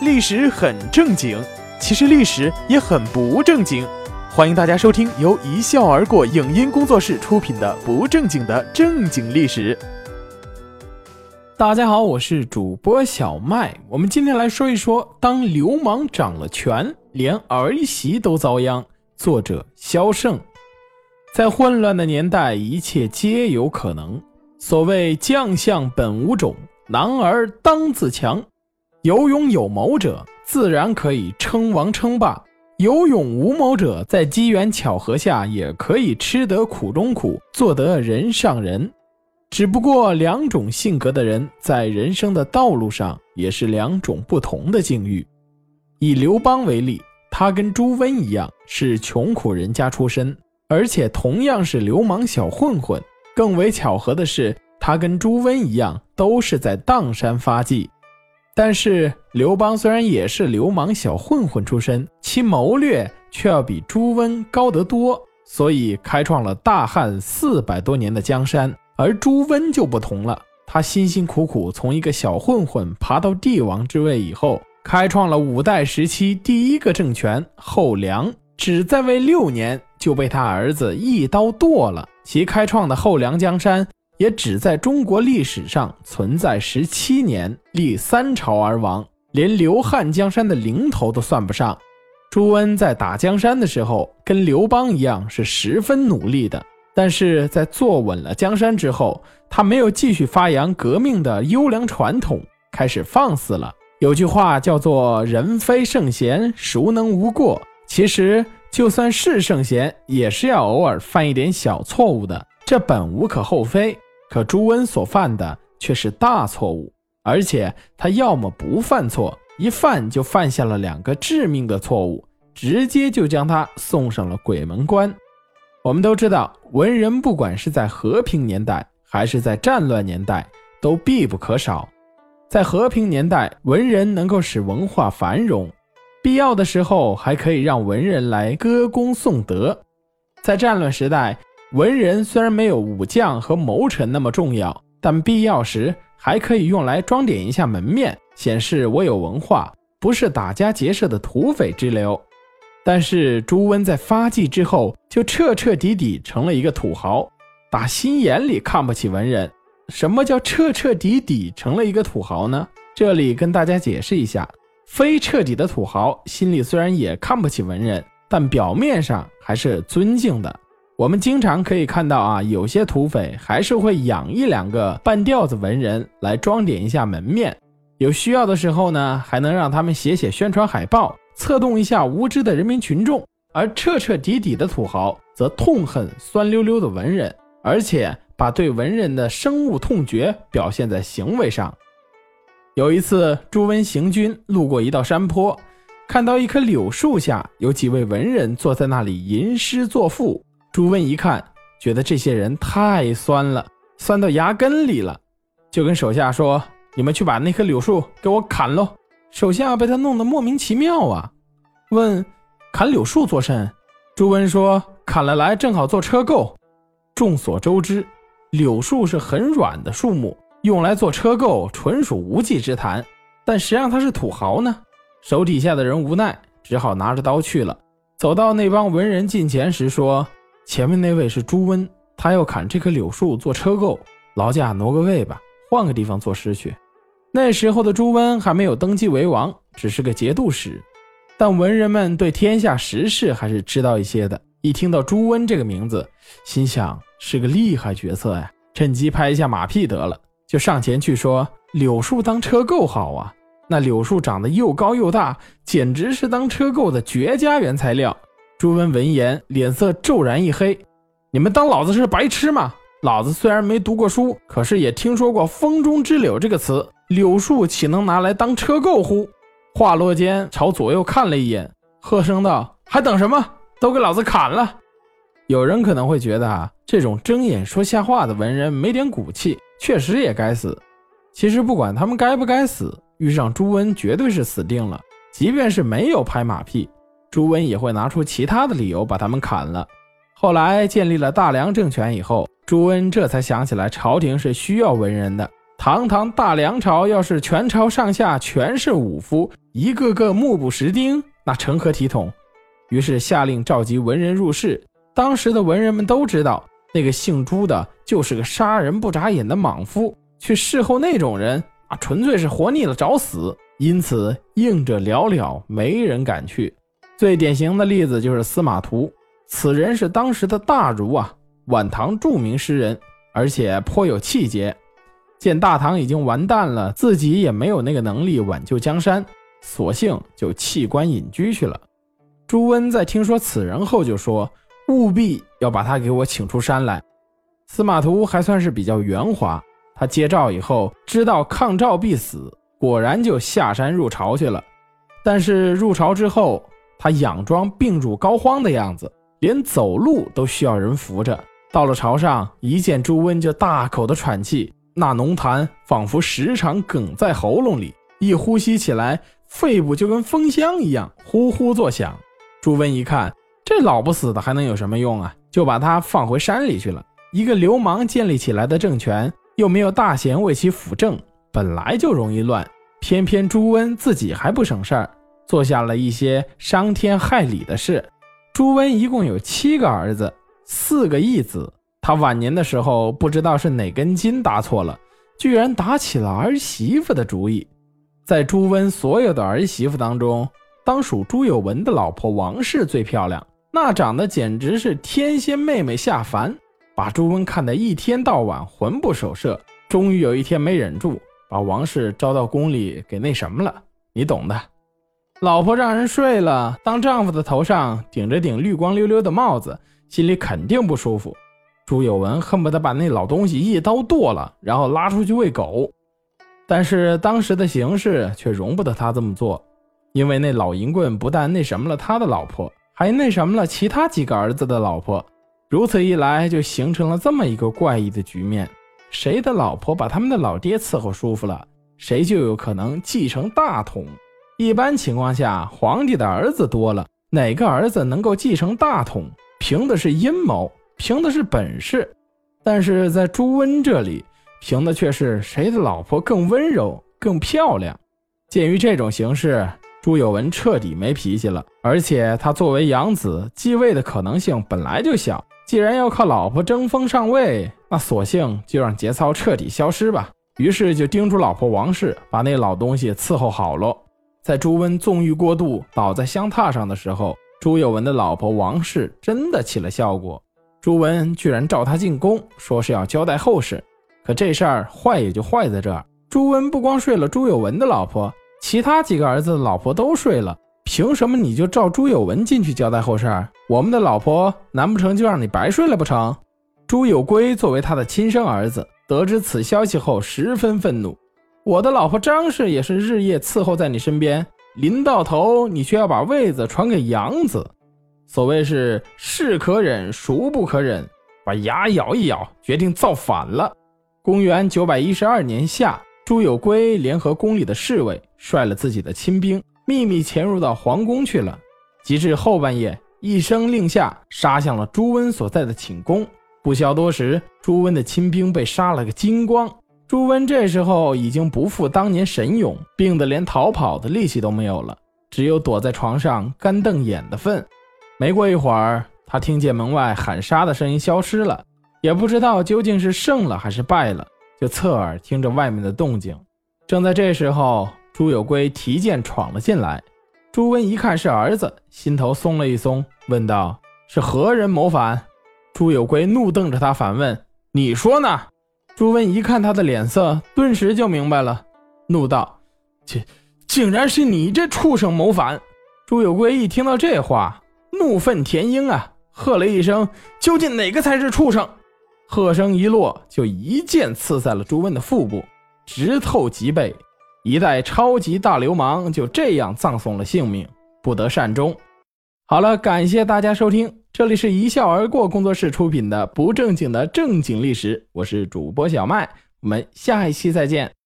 历史很正经，其实历史也很不正经。欢迎大家收听由一笑而过影音工作室出品的《不正经的正经历史》。大家好，我是主播小麦。我们今天来说一说，当流氓掌了权，连儿媳都遭殃。作者：萧胜。在混乱的年代，一切皆有可能。所谓将相本无种，男儿当自强。有勇有谋者，自然可以称王称霸；有勇无谋者，在机缘巧合下也可以吃得苦中苦，做得人上人。只不过，两种性格的人在人生的道路上也是两种不同的境遇。以刘邦为例，他跟朱温一样是穷苦人家出身，而且同样是流氓小混混。更为巧合的是，他跟朱温一样都是在砀山发迹。但是刘邦虽然也是流氓小混混出身，其谋略却要比朱温高得多，所以开创了大汉四百多年的江山。而朱温就不同了，他辛辛苦苦从一个小混混爬到帝王之位以后，开创了五代时期第一个政权后梁，只在位六年就被他儿子一刀剁了，其开创的后梁江山。也只在中国历史上存在十七年，立三朝而亡，连刘汉江山的零头都算不上。朱温在打江山的时候，跟刘邦一样是十分努力的，但是在坐稳了江山之后，他没有继续发扬革命的优良传统，开始放肆了。有句话叫做“人非圣贤，孰能无过”。其实就算是圣贤，也是要偶尔犯一点小错误的，这本无可厚非。可朱温所犯的却是大错误，而且他要么不犯错，一犯就犯下了两个致命的错误，直接就将他送上了鬼门关。我们都知道，文人不管是在和平年代还是在战乱年代，都必不可少。在和平年代，文人能够使文化繁荣，必要的时候还可以让文人来歌功颂德；在战乱时代，文人虽然没有武将和谋臣那么重要，但必要时还可以用来装点一下门面，显示我有文化，不是打家劫舍的土匪之流。但是朱温在发迹之后，就彻彻底底成了一个土豪，打心眼里看不起文人。什么叫彻彻底底成了一个土豪呢？这里跟大家解释一下，非彻底的土豪心里虽然也看不起文人，但表面上还是尊敬的。我们经常可以看到啊，有些土匪还是会养一两个半吊子文人来装点一下门面，有需要的时候呢，还能让他们写写宣传海报，策动一下无知的人民群众。而彻彻底底的土豪则痛恨酸溜溜的文人，而且把对文人的深恶痛绝表现在行为上。有一次，朱温行军路过一道山坡，看到一棵柳树下有几位文人坐在那里吟诗作赋。朱温一看，觉得这些人太酸了，酸到牙根里了，就跟手下说：“你们去把那棵柳树给我砍喽！”手下被他弄得莫名其妙啊，问：“砍柳树做甚？”朱温说：“砍了来，正好做车垢。”众所周知，柳树是很软的树木，用来做车垢纯属无稽之谈。但谁让他是土豪呢？手底下的人无奈，只好拿着刀去了。走到那帮文人近前时，说。前面那位是朱温，他要砍这棵柳树做车购，劳驾挪个位吧，换个地方作诗去。那时候的朱温还没有登基为王，只是个节度使，但文人们对天下时事还是知道一些的。一听到朱温这个名字，心想是个厉害角色呀，趁机拍一下马屁得了，就上前去说：“柳树当车购好啊，那柳树长得又高又大，简直是当车购的绝佳原材料。”朱温闻言，脸色骤然一黑：“你们当老子是白痴吗？老子虽然没读过书，可是也听说过‘风中之柳’这个词。柳树岂能拿来当车购乎？”话落间，朝左右看了一眼，喝声道：“还等什么？都给老子砍了！”有人可能会觉得啊，这种睁眼说瞎话的文人没点骨气，确实也该死。其实不管他们该不该死，遇上朱温绝对是死定了。即便是没有拍马屁。朱温也会拿出其他的理由把他们砍了。后来建立了大梁政权以后，朱温这才想起来朝廷是需要文人的，堂堂大梁朝，要是全朝上下全是武夫，一个个目不识丁，那成何体统？于是下令召集文人入室。当时的文人们都知道，那个姓朱的就是个杀人不眨眼的莽夫，去侍候那种人啊，纯粹是活腻了找死。因此应者寥寥，没人敢去。最典型的例子就是司马图，此人是当时的大儒啊，晚唐著名诗人，而且颇有气节。见大唐已经完蛋了，自己也没有那个能力挽救江山，索性就弃官隐居去了。朱温在听说此人后，就说务必要把他给我请出山来。司马图还算是比较圆滑，他接诏以后知道抗诏必死，果然就下山入朝去了。但是入朝之后，他佯装病入膏肓的样子，连走路都需要人扶着。到了朝上，一见朱温就大口的喘气。那浓痰仿佛时常哽在喉咙里，一呼吸起来，肺部就跟风箱一样呼呼作响。朱温一看，这老不死的还能有什么用啊？就把他放回山里去了。一个流氓建立起来的政权，又没有大贤为其辅政，本来就容易乱。偏偏朱温自己还不省事儿，做下了一些伤天害理的事。朱温一共有七个儿子，四个义子。他晚年的时候，不知道是哪根筋搭错了，居然打起了儿媳妇的主意。在朱温所有的儿媳妇当中，当属朱有文的老婆王氏最漂亮，那长得简直是天仙妹妹下凡，把朱温看得一天到晚魂不守舍。终于有一天没忍住，把王氏招到宫里给那什么了，你懂的。老婆让人睡了，当丈夫的头上顶着顶绿光溜溜的帽子，心里肯定不舒服。朱有文恨不得把那老东西一刀剁了，然后拉出去喂狗。但是当时的形势却容不得他这么做，因为那老淫棍不但那什么了他的老婆，还那什么了其他几个儿子的老婆。如此一来，就形成了这么一个怪异的局面：谁的老婆把他们的老爹伺候舒服了，谁就有可能继承大统。一般情况下，皇帝的儿子多了，哪个儿子能够继承大统，凭的是阴谋。凭的是本事，但是在朱温这里，凭的却是谁的老婆更温柔、更漂亮。鉴于这种形势，朱有文彻底没脾气了。而且他作为养子，继位的可能性本来就小。既然要靠老婆争锋上位，那索性就让节操彻底消失吧。于是就叮嘱老婆王氏，把那老东西伺候好了。在朱温纵欲过度，倒在香榻上的时候，朱有文的老婆王氏真的起了效果。朱温居然召他进宫，说是要交代后事。可这事儿坏也就坏在这儿：朱温不光睡了朱有文的老婆，其他几个儿子的老婆都睡了。凭什么你就召朱有文进去交代后事儿？我们的老婆难不成就让你白睡了不成？朱有圭作为他的亲生儿子，得知此消息后十分愤怒。我的老婆张氏也是日夜伺候在你身边，临到头你却要把位子传给养子。所谓是是可忍，孰不可忍？把牙咬一咬，决定造反了。公元九百一十二年夏，朱有圭联合宫里的侍卫，率了自己的亲兵，秘密潜入到皇宫去了。及至后半夜，一声令下，杀向了朱温所在的寝宫。不消多时，朱温的亲兵被杀了个精光。朱温这时候已经不复当年神勇，病得连逃跑的力气都没有了，只有躲在床上干瞪眼的份。没过一会儿，他听见门外喊杀的声音消失了，也不知道究竟是胜了还是败了，就侧耳听着外面的动静。正在这时候，朱有圭提剑闯了进来。朱温一看是儿子，心头松了一松，问道：“是何人谋反？”朱有圭怒瞪着他，反问：“你说呢？”朱温一看他的脸色，顿时就明白了，怒道：“竟竟然是你这畜生谋反！”朱有圭一听到这话。怒愤填膺啊！喝了一声：“究竟哪个才是畜生？”喝声一落，就一剑刺在了朱温的腹部，直透脊背。一代超级大流氓就这样葬送了性命，不得善终。好了，感谢大家收听，这里是一笑而过工作室出品的不正经的正经历史，我是主播小麦，我们下一期再见。